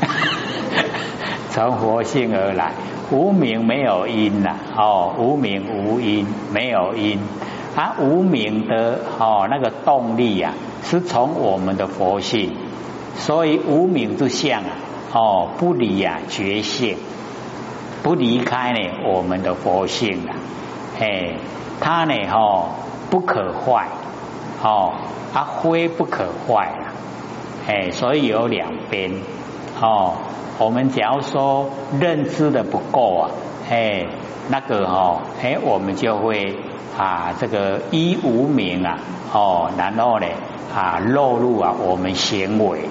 从佛性而来，无名没有因呐，哦，无名无因，没有因，啊，无名的哦那个动力呀，是从我们的佛性，所以无名之相啊，哦，不离呀觉性，不离开呢我们的佛性啊，哎，它呢哦不可坏，哦，啊非不可坏啊，哎，所以有两边，哦。我们假如说认知的不够啊，哎，那个哦，哎，我们就会啊，这个依无名啊，哦，然后呢啊，落入啊我们行为，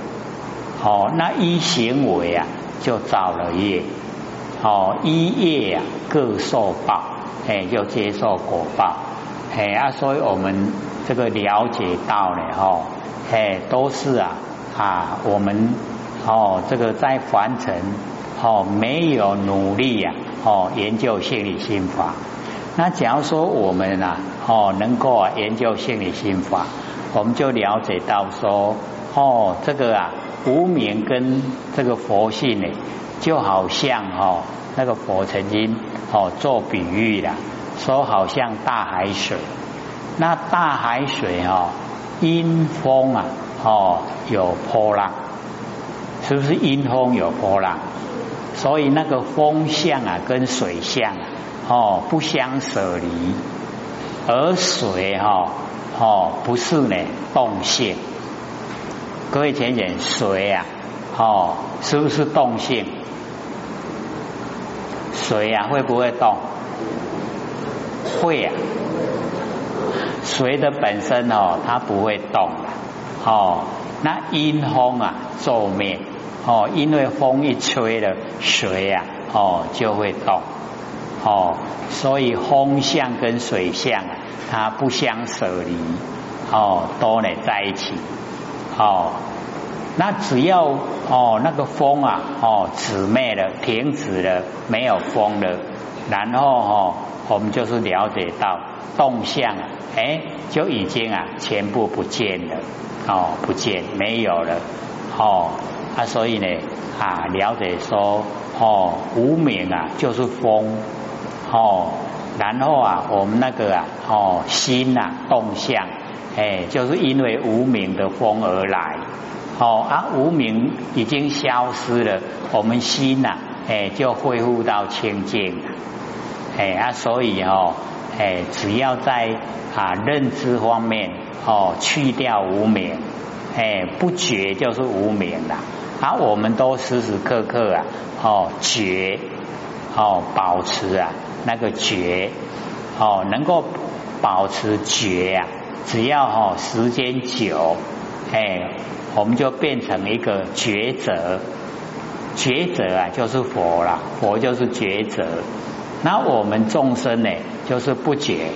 哦，那依行为啊，就造了业，哦，依业啊，各受报，哎，就接受果报，哎啊，所以我们这个了解到呢，哦，哎，都是啊啊，我们。哦，这个在凡尘哦，没有努力呀，哦，研究心理心法。那假如说我们啊，哦，能够啊研究心理心法，我们就了解到说，哦，这个啊无名跟这个佛性呢，就好像哦，那个佛曾经哦做比喻的，说好像大海水，那大海水哦，阴风啊，哦有波浪。是不是阴风有波浪？所以那个风向啊，跟水向啊哦不相舍离，而水哈哦不是呢动性。各位浅浅，水啊哦是不是动性？水啊会不会动？会啊。水的本身哦它不会动哦。那阴风啊骤灭。哦，因为风一吹了，水啊，哦就会动，哦，所以风向跟水向啊，它不相舍离，哦，都呢在一起，哦，那只要哦那个风啊，哦止灭了，停止了，没有风了，然后哦，我们就是了解到动向啊，哎，就已经啊全部不见了，哦，不见没有了，哦。啊，所以呢，啊，了解说，哦，无名啊，就是风，哦，然后啊，我们那个啊，哦，心呐，动向，哎，就是因为无名的风而来，哦，啊，无名已经消失了，我们心呐，哎，就恢复到清净，哎，啊，所以哦，哎，只要在啊认知方面，哦，去掉无名，哎，不觉就是无名了。啊，我们都时时刻刻啊，哦觉，哦保持啊那个觉，哦能够保持觉啊，只要哦时间久，哎，我们就变成一个觉者，觉者啊就是佛了，佛就是觉者。那我们众生呢，就是不觉，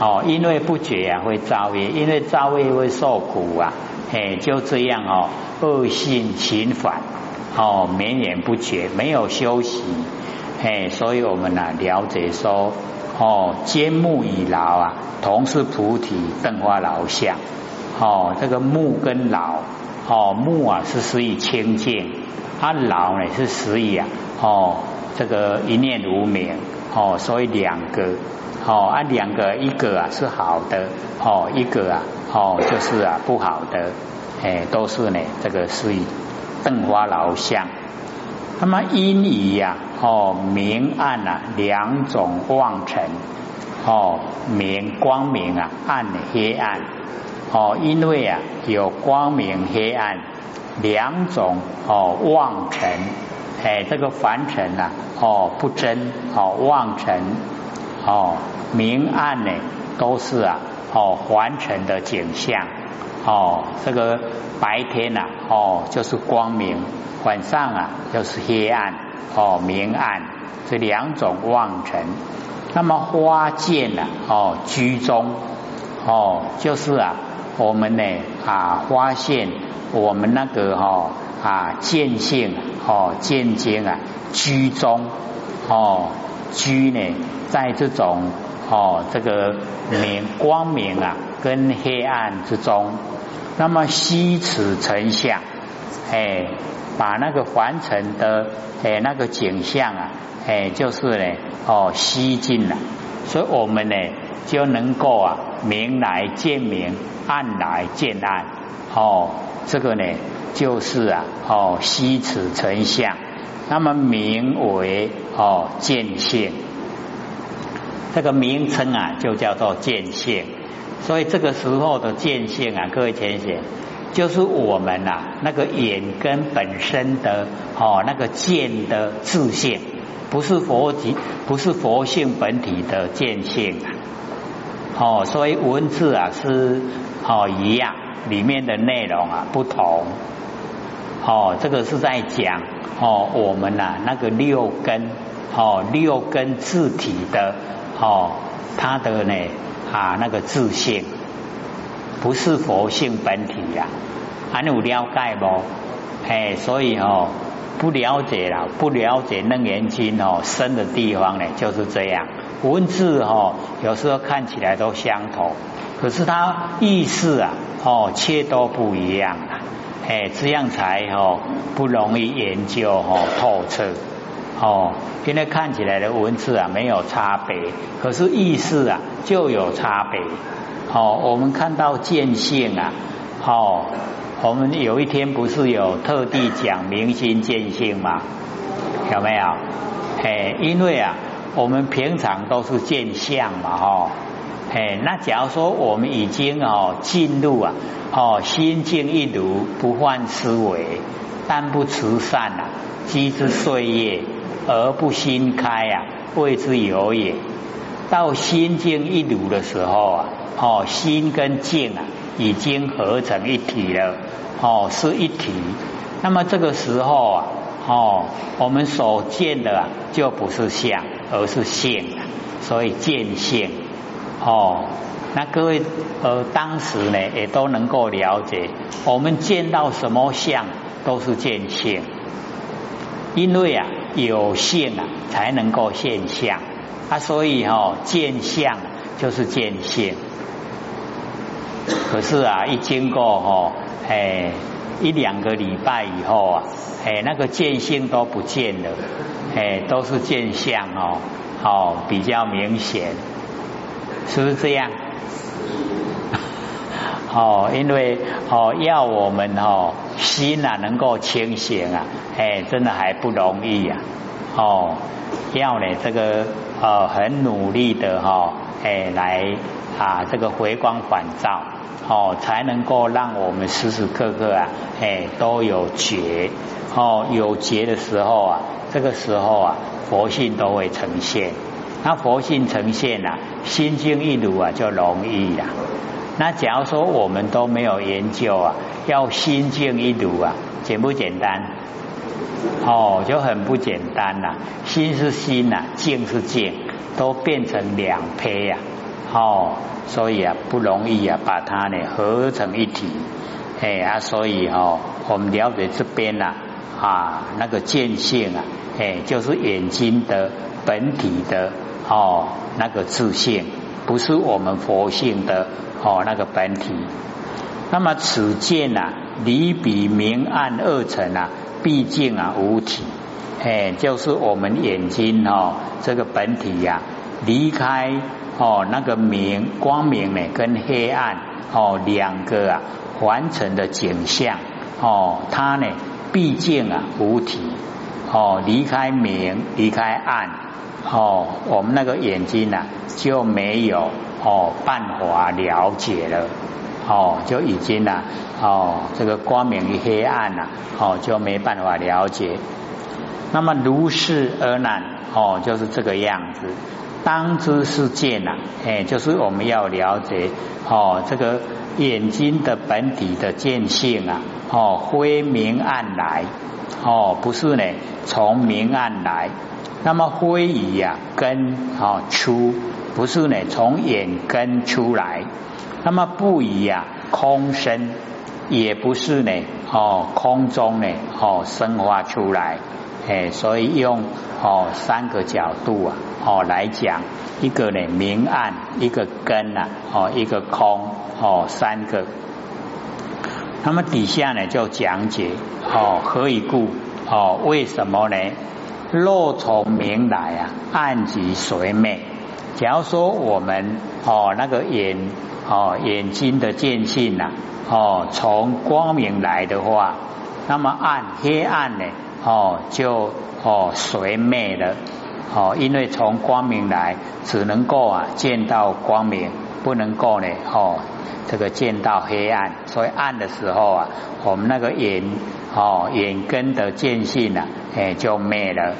哦，因为不觉啊会造业，因为造业会受苦啊。哎，就这样哦，恶性循环哦，绵延不绝，没有休息。哎，所以我们呢了解说哦，坚木以劳啊，同是菩提灯花老相。哦，这个木跟老哦，木啊是施以清净，啊老呢是施以啊哦这个一念无明哦，所以两个哦啊两个一个啊是好的哦一个啊。哦，就是啊，不好的，哎，都是呢，这个是以灯花老相。那么阴雨呀，哦，明暗啊，两种望尘，哦，明光明啊，暗黑暗，哦，因为啊，有光明黑暗两种哦望尘，哎，这个凡尘呐，哦，不真，哦，望尘，哦，明暗呢，都是啊。哦，凡尘的景象，哦，这个白天呐，哦，就是光明；晚上啊，就是黑暗，哦，明暗这两种望尘。那么花见呐，哦，居中，哦，就是啊，我们呢啊，发现我们那个哈啊见性，哦，见经啊，居中，哦，居呢，在这种。哦，这个明光明啊，跟黑暗之中，那么虚此成相，哎，把那个凡尘的哎那个景象啊，哎，就是呢，哦，吸进了，所以我们呢就能够啊，明来见明，暗来见暗，哦，这个呢就是啊，哦，吸此成相，那么名为哦见性，这个名称啊就叫做见性，所以这个时候的见性啊，各位浅显。就是我们呐，那个眼根本身的哦，那个见的自性，不是佛体，不是佛性本体的见性啊。哦，所以文字啊是哦一样，里面的内容啊不同。哦，这个是在讲哦，我们呐那个六根哦，六根字体的哦，他的呢啊那个自性。不是佛性本体呀，还有了解不？哎，所以哦，不了解了，不了解楞严经哦深的地方呢，就是这样。文字哦，有时候看起来都相同，可是它意思啊，哦，却都不一样啊。哎，这样才哦不容易研究哦透彻哦。现在看起来的文字啊没有差别，可是意思啊就有差别。好，我们看到见性啊，好，我们有一天不是有特地讲明心见性吗？有没有？哎，因为啊，我们平常都是见相嘛，哈，哎，那假如说我们已经哦进入啊，哦心静一如，不患思维，但不慈善啊，积之岁月而不心开啊，谓之有也。到心静一如的时候啊。哦，心跟静啊，已经合成一体了。哦，是一体。那么这个时候啊，哦，我们所见的啊，就不是相，而是性。所以见性。哦，那各位呃，当时呢，也都能够了解，我们见到什么相，都是见性。因为啊，有性啊，才能够现象。啊，所以哦，见相就是见性。可是啊，一经过哈，哎，一两个礼拜以后啊，哎，那个见性都不见了，哎，都是见相哦，哦，比较明显，是不是这样？哦，因为哦，要我们哦心啊能够清醒啊，哎，真的还不容易啊，哦，要呢这个呃很努力的哈，哎来啊这个回光返照。哦，才能够让我们时时刻刻啊，哎，都有觉哦，有觉的时候啊，这个时候啊，佛性都会呈现。那佛性呈现啊，心经一如啊，就容易了。那假如说我们都没有研究啊，要心静一读啊，简不简单？哦，就很不简单呐。心是心呐，静是静，都变成两胚呀。哦，所以啊不容易啊，把它呢合成一体，哎啊，所以哦，我们了解这边呐啊那个见性啊，哎就是眼睛的本体的哦那个自性，不是我们佛性的哦那个本体。那么此见呐离比明暗二层啊，毕竟啊无体，哎就是我们眼睛哦这个本体呀离开。哦，那个明光明呢，跟黑暗哦两个啊完成的景象哦，它呢毕竟啊无体哦，离开明离开暗哦，我们那个眼睛呢就没有哦办法了解了。哦，就已经呢哦这个光明与黑暗呐哦就没办法了解，那么如是而难哦，就是这个样子。当知是见呐，哎，就是我们要了解哦，这个眼睛的本体的见性啊，哦，灰明暗来，哦，不是呢，从明暗来，那么灰以呀根哦出，不是呢，从眼根出来，那么不以呀空生，也不是呢，哦，空中呢，哦，生发出来。哎，所以用哦三个角度啊，哦来讲，一个呢明暗，一个根呐，哦一个空，哦三个。那么底下呢就讲解哦，何以故？哦，为什么呢？若从明来啊，暗即随灭。假如说我们哦那个眼哦眼睛的见性呐哦从光明来的话，那么暗黑暗呢哦就哦随灭了哦，因为从光明来只能够啊见到光明，不能够呢哦这个见到黑暗，所以暗的时候啊，我们那个眼哦眼根的见性啊哎就灭了。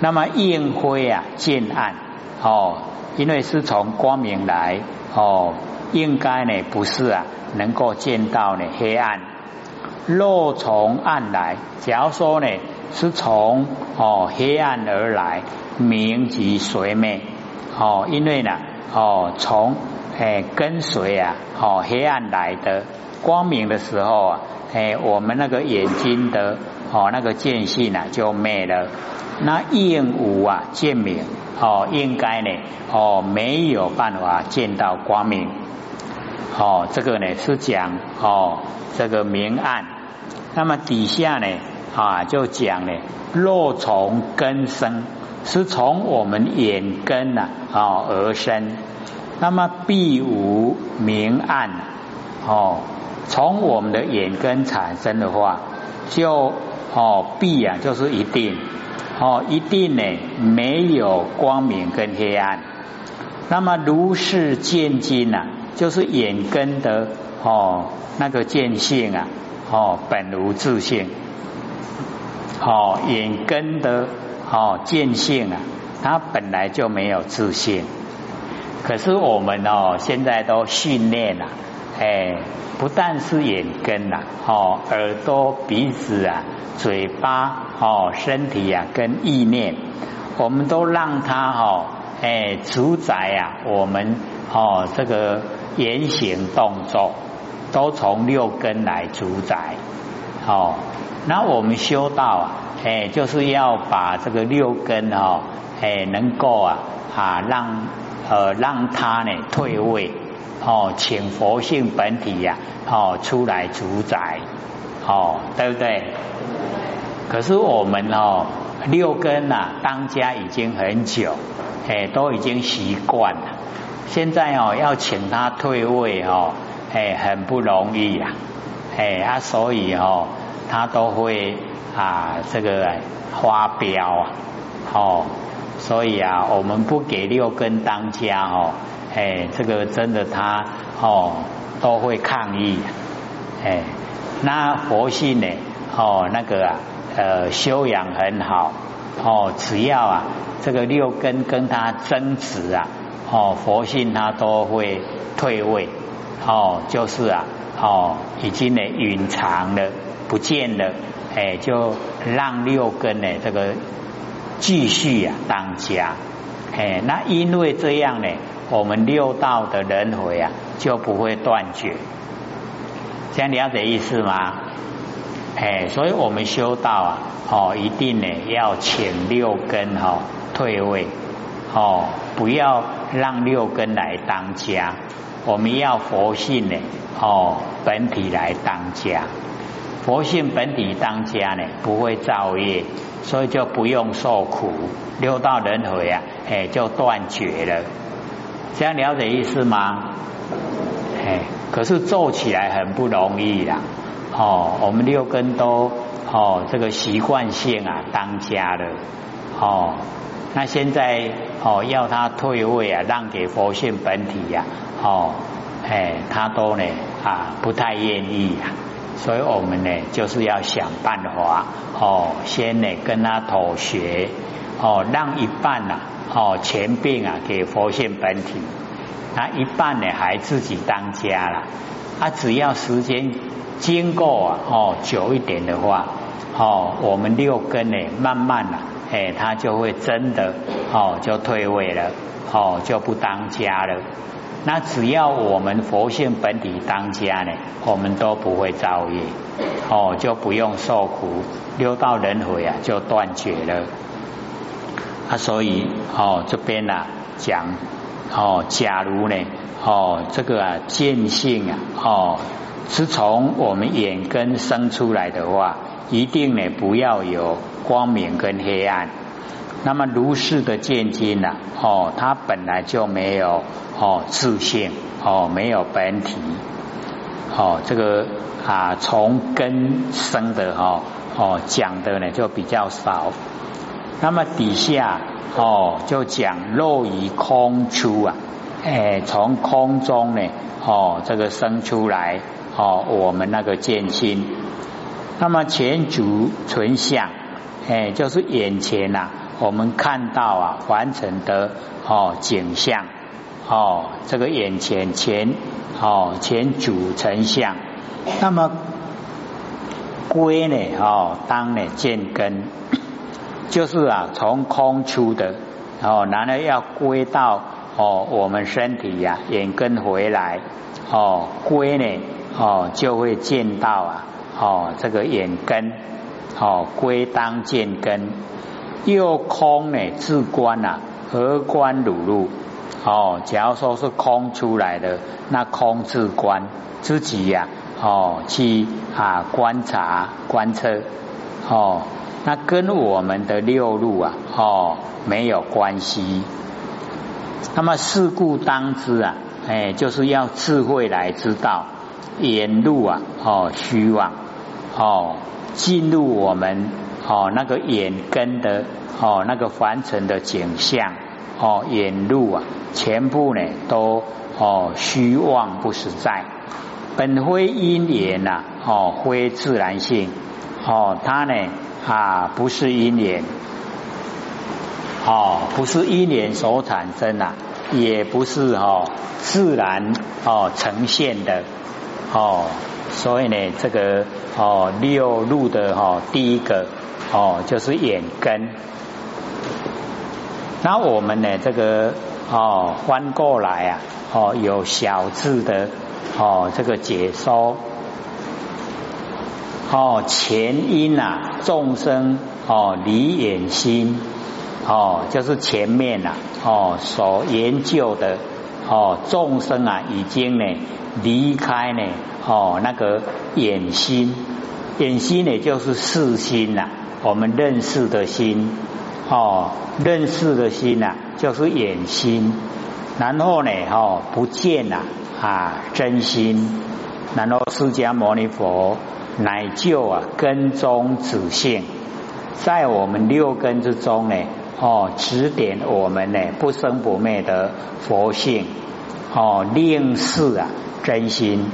那么映辉啊见暗哦，因为是从光明来哦，应该呢不是啊能够见到呢黑暗。若从暗来，假如说呢是从哦黑暗而来，明即随灭哦，因为呢哦从诶跟随啊哦黑暗来的光明的时候啊，诶我们那个眼睛的哦那个间隙呢就灭了。那应无啊见明哦，应该呢哦没有办法见到光明哦，这个呢是讲哦这个明暗。那么底下呢啊就讲呢，若从根生，是从我们眼根呐啊而生，那么必无明暗哦，从我们的眼根产生的话，就哦必啊就是一定。哦，一定呢没有光明跟黑暗。那么如是见经呐，就是眼根的哦那个见性啊，哦本无自性。哦，眼根的哦见性啊，它本来就没有自性。可是我们哦现在都训练了，哎，不但是眼根呐，哦耳朵鼻子啊。嘴巴哦，身体啊，跟意念，我们都让它哦，哎，主宰啊，我们哦，这个言行动作都从六根来主宰哦。那我们修道啊，哎，就是要把这个六根哦，哎，能够啊啊，让呃让它呢退位哦，请佛性本体呀哦出来主宰哦，对不对？可是我们哦，六根呐，当家已经很久，哎，都已经习惯了。现在哦，要请他退位哦，哎，很不容易呀，哎啊，所以哦，他都会啊，这个发飙啊，哦，所以啊，我们不给六根当家哦，哎，这个真的他哦，都会抗议，哎，那佛性呢，哦，那个啊。呃，修养很好哦，只要啊，这个六根跟他争执啊，哦，佛性他都会退位哦，就是啊，哦，已经呢隐藏了，不见了，哎，就让六根呢这个继续啊当家，哎，那因为这样呢，我们六道的轮回啊就不会断绝，这样了解意思吗？哎，所以我们修道啊，哦，一定呢要请六根哈退位，哦，不要让六根来当家，我们要佛性呢，哦，本体来当家，佛性本体当家呢，不会造业，所以就不用受苦，六道轮回啊，哎，就断绝了，这样了解意思吗？哎，可是做起来很不容易啊。哦，我们六根都哦，这个习惯性啊当家了哦。那现在哦要他退位啊，让给佛性本体呀哦，哎，他都呢啊不太愿意啊。所以我们呢就是要想办法哦，先呢跟他妥协哦，让一半呐哦前并啊给佛性本体，那一半呢还自己当家了。啊只要时间。经过啊，哦，久一点的话，哦，我们六根呢，慢慢啊，哎，它就会真的哦，就退位了，哦，就不当家了。那只要我们佛性本体当家呢，我们都不会造业，哦，就不用受苦，六道轮回啊，就断绝了。啊，所以哦，这边呢讲哦，假如呢，哦，这个啊见性啊，哦。是从我们眼根生出来的话，一定呢不要有光明跟黑暗。那么如是的见经呢，哦，它本来就没有哦自性，哦没有本体，哦这个啊从根生的哈，哦讲的呢就比较少。那么底下哦就讲肉以空出啊，哎从空中呢哦这个生出来。哦，我们那个见心，那么前足存相，哎，就是眼前呐，我们看到啊，完成的哦景象，哦，这个眼前前哦前主成相，那么归呢哦当呢见根，就是啊从空出的哦，然后要归到哦我们身体呀眼根回来哦归呢。哦，就会见到啊，哦，这个眼根，哦，归当见根，又空呢自观呐，何观如入？哦，假如说是空出来的，那空自观自己呀，哦，去啊观察观测，哦，那跟我们的六路啊，哦，没有关系。那么事故当知啊，哎，就是要智慧来知道。眼路啊，哦，虚妄，哦，进入我们哦那个眼根的哦那个凡尘的景象，哦，眼路啊，全部呢都哦虚妄不实在，本非因缘呐，哦，非自然性，哦，它呢啊不是因缘，哦，不是因缘所产生呐，也不是哦自然哦呈现的。哦，所以呢，这个哦六路的哈，第一个哦就是眼根。那我们呢，这个哦翻过来啊，哦有小字的哦这个解说。哦前因呐，众生哦离眼心哦，就是前面呐哦所研究的。哦，众生啊，已经呢离开呢，哦，那个眼心，眼心呢就是视心呐，我们认识的心，哦，认识的心呐就是眼心，然后呢，哦，不见呐啊真心，然后释迦牟尼佛乃就啊根中子性，在我们六根之中呢。哦，指点我们呢不生不灭的佛性，哦，令示啊真心，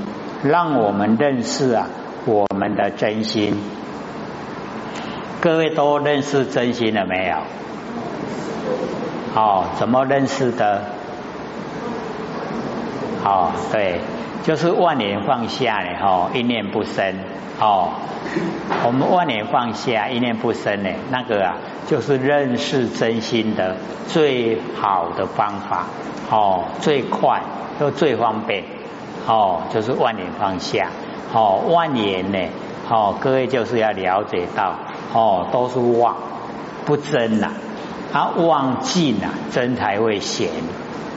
让我们认识啊我们的真心。各位都认识真心了没有？哦，怎么认识的？哦，对，就是万年放下呢，哦，一念不生，哦，我们万年放下，一念不生呢，那个啊。就是认识真心的最好的方法哦，最快又最方便哦，就是万年放下哦，万年呢哦，各位就是要了解到哦，都是妄不真呐，啊妄尽呐，真才会显，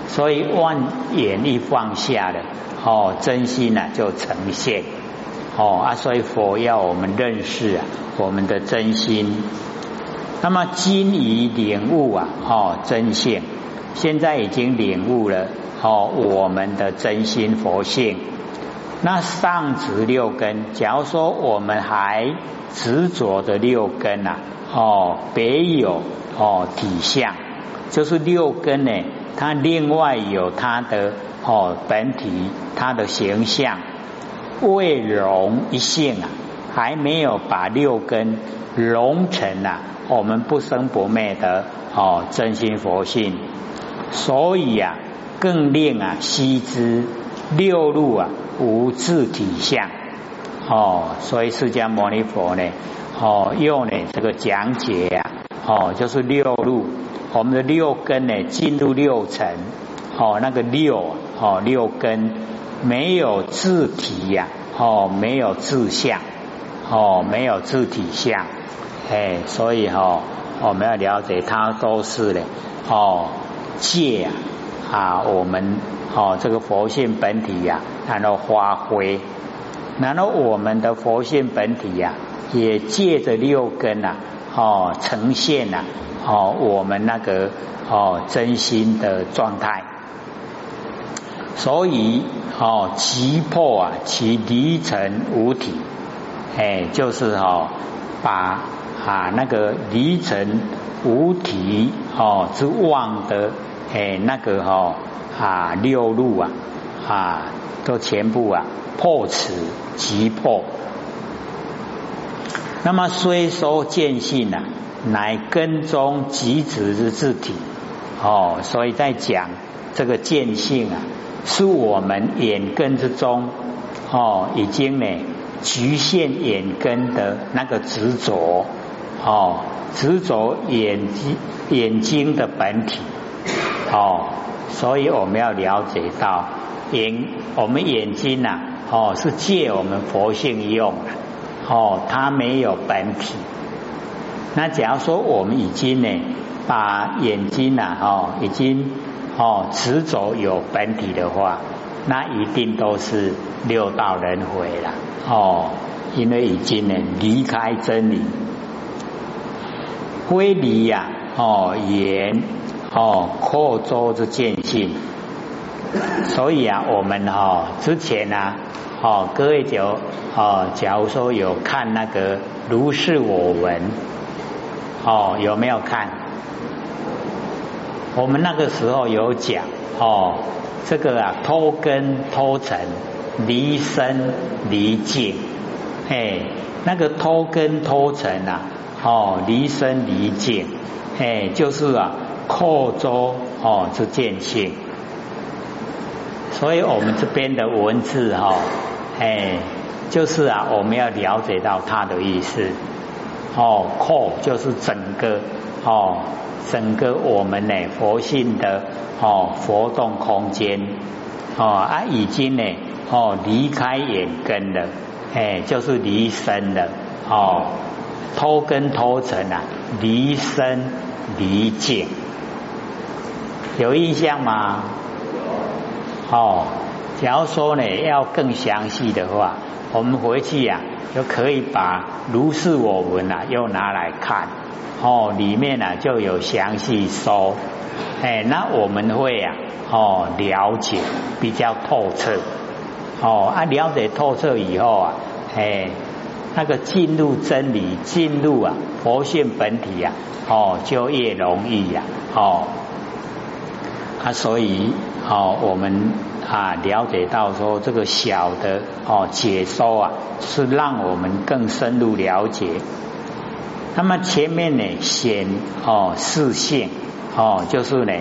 所以万眼一放下了哦，真心呐就呈现哦啊，所以佛要我们认识啊，我们的真心。那么今已领悟啊，哦，真性，现在已经领悟了哦，我们的真心佛性。那上执六根，假如说我们还执着的六根呐，哦，别有哦体相，就是六根呢，它另外有它的哦本体，它的形象，未融一性啊，还没有把六根融成啊。我们不生不灭的哦真心佛性，所以啊更令啊悉知六路啊无自体相哦，所以释迦牟尼佛呢哦用呢这个讲解啊哦就是六路，我们的六根呢进入六层哦那个六哦六根没有自体呀。哦没有自相。哦没有自体相。哎，所以哈，我们要了解它都是的哦，借啊，我们哦这个佛性本体呀，然后发挥。然后我们的佛性本体呀，也借着六根呐，哦，呈现呐，哦，我们那个哦真心的状态。所以哦，击破啊，其离尘无体，哎，就是哦，把啊那个离尘无体哦之妄的哎那个哈啊六路啊啊都全部啊破此击破。那么虽说见性啊，乃根中极止之自体哦，所以在讲这个见性啊。是我们眼根之中哦，已经呢局限眼根的那个执着哦，执着眼睛眼睛的本体哦，所以我们要了解到眼我们眼睛呐哦是借我们佛性用的哦，它没有本体。那假如说我们已经呢把眼睛呐哦已经。哦，执着有本体的话，那一定都是六道轮回了。哦，因为已经呢离开真理，归离呀。哦，言哦扩周之见性，所以啊，我们哦之前呢，哦各位就哦，假如说有看那个如是我闻，哦有没有看？我们那个时候有讲哦，这个啊脱根脱尘离身离境，哎，那个脱根脱尘啊，哦离身离境，哎，就是啊扩周哦之见性，所以我们这边的文字哈，哎，就是啊我们要了解到它的意思，哦扩就是整个哦。整个我们呢佛性的哦活动空间哦啊已经呢哦离开眼根了哎就是离身了哦脱根脱尘啊离身离境有印象吗？哦，假如说呢要更详细的话，我们回去呀就可以把如是我闻啊又拿来看。哦，里面呢就有详细说，哎，那我们会啊，哦，了解比较透彻，哦，啊，了解透彻以后啊，哎，那个进入真理，进入啊佛性本体呀，哦，就越容易呀，哦，啊，所以哦，我们啊了解到说这个小的哦解说啊，是让我们更深入了解。那么前面呢显哦视线哦就是呢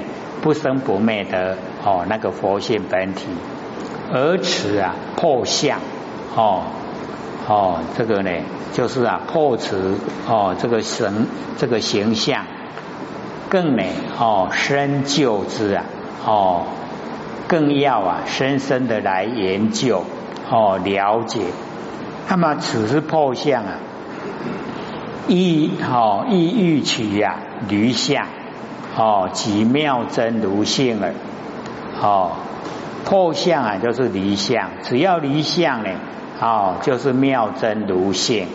不生不灭的哦那个佛性本体，而此啊破相哦哦这个呢就是啊破此哦这个神这个形象更呢哦深究之啊哦更要啊深深的来研究哦了解，那么此时破相啊。意好意欲取呀驴相哦即妙真如性耳哦破相啊就是离相只要离相呢哦就是妙真如性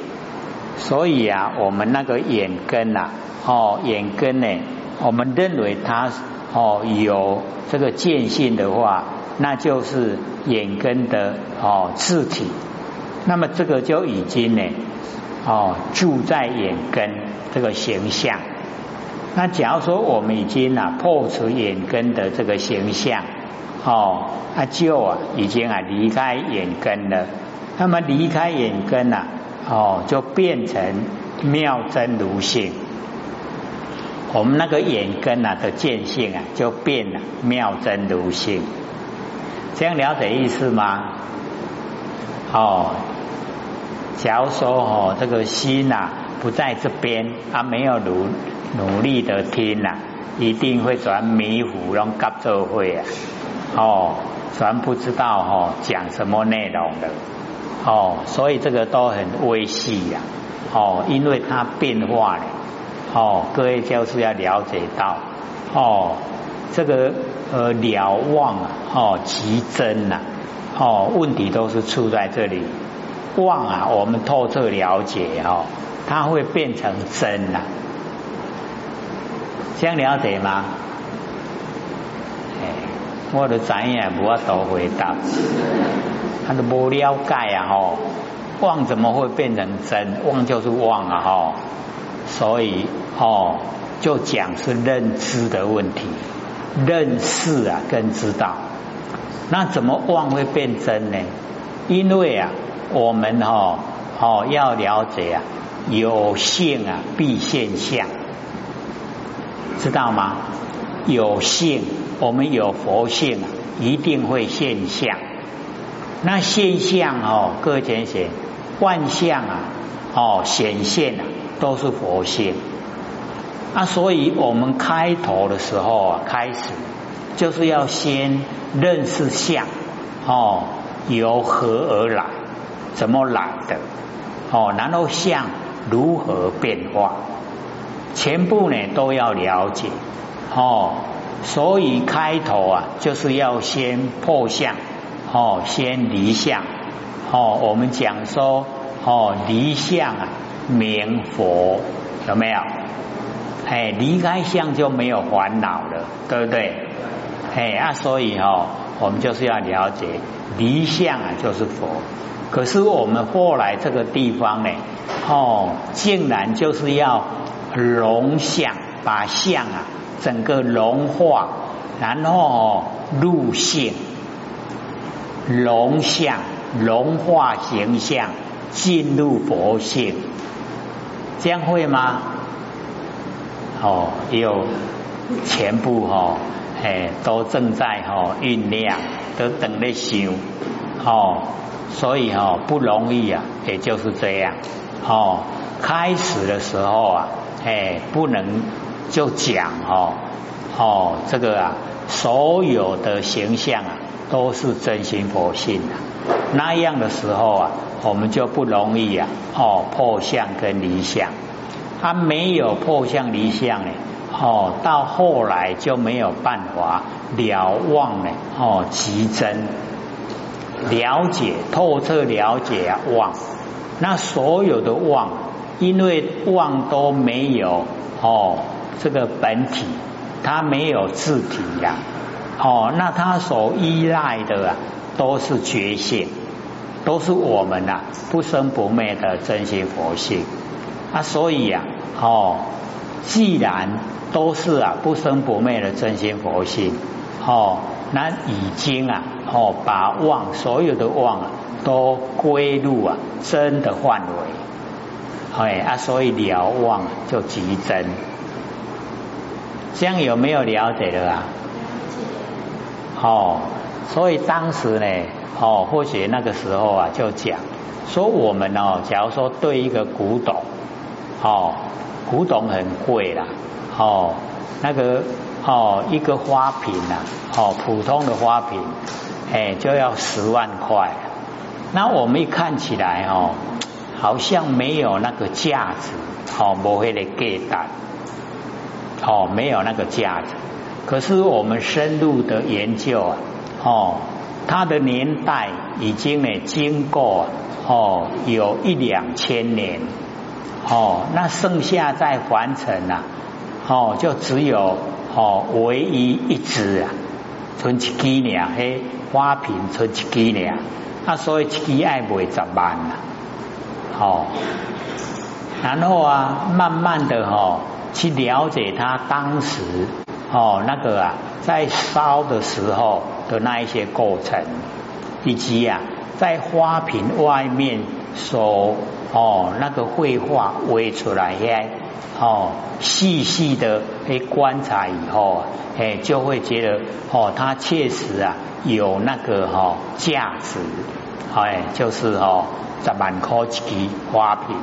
所以啊我们那个眼根呐哦眼根呢我们认为它哦有这个见性的话那就是眼根的哦字体那么这个就已经呢。哦，住在眼根这个形象。那假如说我们已经啊破除眼根的这个形象，哦，啊就啊已经啊离开眼根了。那么离开眼根呐，哦，就变成妙真如性。我们那个眼根啊的见性啊，就变了妙真如性。这样了解意思吗？哦。假如说哦，这个心呐不在这边，他没有努努力的听呐，一定会转迷糊，让夹做会啊，哦，全不知道哦讲什么内容的，哦，所以这个都很微细呀，哦，因为它变化了，哦，各位教师要了解到，哦，这个呃了望啊，哦极真呐，哦，问题都是出在这里。望啊，我们透彻了解哦，它会变成真呐。这样了解吗？我都怎样不要多回答，他都不了解啊吼。妄怎么会变成真？望就是望啊哈，所以哦，就讲是认知的问题，认识啊跟知道。那怎么妄会变真呢？因为啊，我们哦哦要了解啊，有性啊必现象，知道吗？有性，我们有佛性啊，一定会现象。那现象哦，各位同学，万象啊哦显现啊，都是佛性。啊，所以我们开头的时候啊，开始就是要先认识相哦。由何而来？怎么来的？哦，然后相如何变化？全部呢都要了解哦。所以开头啊，就是要先破相哦，先离相哦。我们讲说哦，离相啊，明佛有没有？哎，离开相就没有烦恼了，对不对？哎啊，所以哦。我们就是要了解离相啊，就是佛。可是我们后来这个地方呢，哦，竟然就是要融相，把相啊整个融化，然后入性，融相融化形象，进入佛性，这样会吗？哦，有全部哈。哎，都正在哈酝酿，都等着修，哦，所以哈不容易啊，也就是这样，哦，开始的时候啊，哎，不能就讲哦，哦，这个啊，所有的形象啊，都是真心佛性的，那样的时候啊，我们就不容易啊，哦，破相跟离相，他没有破相离相呢。哦，到后来就没有办法了忘了哦，极真了解透彻了解啊忘，那所有的忘，因为忘都没有哦这个本体，它没有自体呀，哦，那它所依赖的啊都是觉性，都是我们呐不生不灭的真心佛性。啊，所以呀，哦，既然都是啊，不生不灭的真心佛性，哦，那已经啊，哦，把妄所有的妄啊，都归入啊真的范围，哎啊，所以了妄就即真，这样有没有了解的啊？哦，所以当时呢，哦，或许那个时候啊，就讲说我们哦，假如说对一个古董，哦，古董很贵啦。哦，那个哦，一个花瓶呐，哦，普通的花瓶，哎，就要十万块。那我们一看起来哦，好像没有那个价值，哦，不会的给单，哦，没有那个价值。可是我们深入的研究啊，哦，它的年代已经呢经过哦，有一两千年，哦，那剩下在完成啊。哦，就只有哦，唯一一只啊，存一支呢，嘿，花瓶存一支呢，啊，所以一支爱卖十万啦，哦，然后啊，慢慢的哈，去了解他当时哦那个啊，在烧的时候的那一些过程，以及啊，在花瓶外面所哦那个绘画围出来嘿。哦，细细的诶观察以后啊，哎，就会觉得哦，它确实啊有那个哈价值，哎，就是哦十万块一支花瓶，